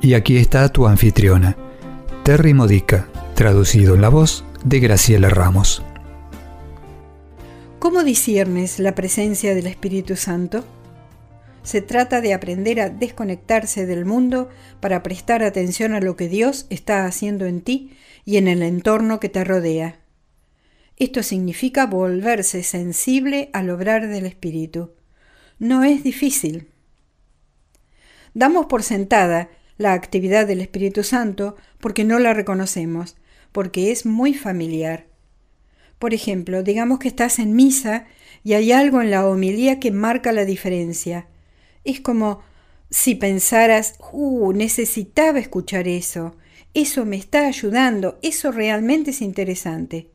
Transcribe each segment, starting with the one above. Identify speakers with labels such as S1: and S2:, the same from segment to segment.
S1: Y aquí está tu anfitriona, Terry Modica, traducido en la voz de Graciela Ramos.
S2: ¿Cómo disiernes la presencia del Espíritu Santo? Se trata de aprender a desconectarse del mundo para prestar atención a lo que Dios está haciendo en ti y en el entorno que te rodea. Esto significa volverse sensible al obrar del Espíritu. No es difícil. Damos por sentada la actividad del Espíritu Santo porque no la reconocemos, porque es muy familiar. Por ejemplo, digamos que estás en misa y hay algo en la homilía que marca la diferencia. Es como si pensaras, uh, necesitaba escuchar eso, eso me está ayudando, eso realmente es interesante.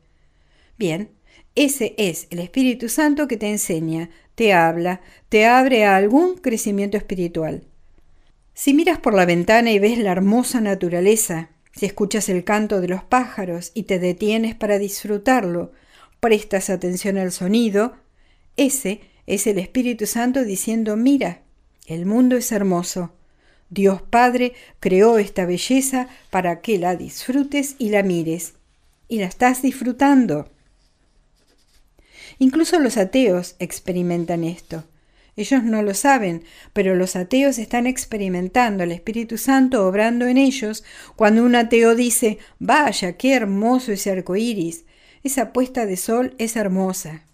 S2: Bien, ese es el Espíritu Santo que te enseña, te habla, te abre a algún crecimiento espiritual. Si miras por la ventana y ves la hermosa naturaleza, si escuchas el canto de los pájaros y te detienes para disfrutarlo, prestas atención al sonido, ese es el Espíritu Santo diciendo, mira, el mundo es hermoso. Dios Padre creó esta belleza para que la disfrutes y la mires. Y la estás disfrutando. Incluso los ateos experimentan esto. Ellos no lo saben, pero los ateos están experimentando al Espíritu Santo obrando en ellos cuando un ateo dice, vaya, qué hermoso ese arco iris, esa puesta de sol es hermosa.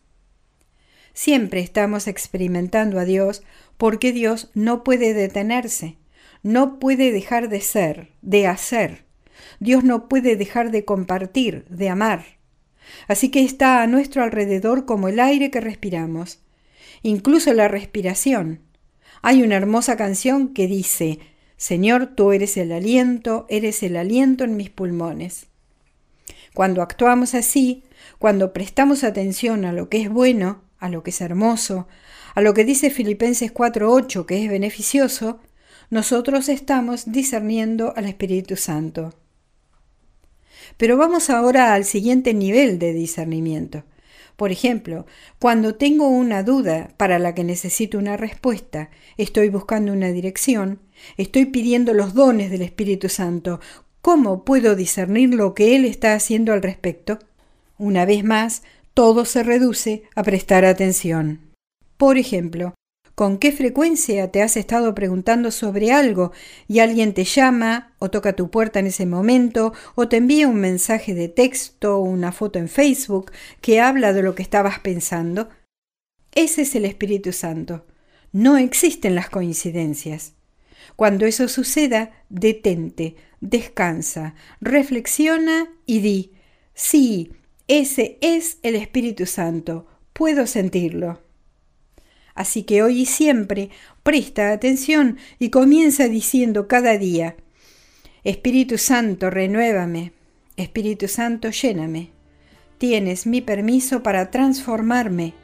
S2: Siempre estamos experimentando a Dios porque Dios no puede detenerse, no puede dejar de ser, de hacer. Dios no puede dejar de compartir, de amar. Así que está a nuestro alrededor como el aire que respiramos incluso la respiración. Hay una hermosa canción que dice, Señor, tú eres el aliento, eres el aliento en mis pulmones. Cuando actuamos así, cuando prestamos atención a lo que es bueno, a lo que es hermoso, a lo que dice Filipenses 4.8 que es beneficioso, nosotros estamos discerniendo al Espíritu Santo. Pero vamos ahora al siguiente nivel de discernimiento. Por ejemplo, cuando tengo una duda para la que necesito una respuesta, estoy buscando una dirección, estoy pidiendo los dones del Espíritu Santo, ¿cómo puedo discernir lo que Él está haciendo al respecto? Una vez más, todo se reduce a prestar atención. Por ejemplo, con qué frecuencia te has estado preguntando sobre algo y alguien te llama o toca tu puerta en ese momento o te envía un mensaje de texto o una foto en Facebook que habla de lo que estabas pensando. Ese es el Espíritu Santo. No existen las coincidencias. Cuando eso suceda, detente, descansa, reflexiona y di, sí, ese es el Espíritu Santo, puedo sentirlo. Así que hoy y siempre presta atención y comienza diciendo cada día, Espíritu Santo, renuévame, Espíritu Santo, lléname. Tienes mi permiso para transformarme.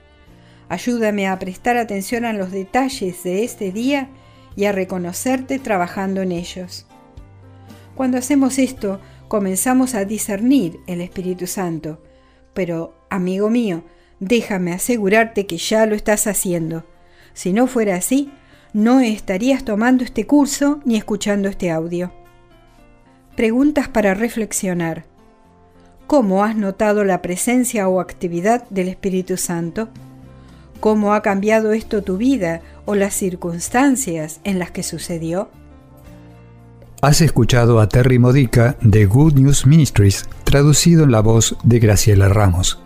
S2: Ayúdame a prestar atención a los detalles de este día y a reconocerte trabajando en ellos. Cuando hacemos esto, comenzamos a discernir el Espíritu Santo. Pero, amigo mío, déjame asegurarte que ya lo estás haciendo. Si no fuera así, no estarías tomando este curso ni escuchando este audio. Preguntas para reflexionar. ¿Cómo has notado la presencia o actividad del Espíritu Santo? ¿Cómo ha cambiado esto tu vida o las circunstancias en las que sucedió?
S1: Has escuchado a Terry Modica de Good News Ministries, traducido en la voz de Graciela Ramos.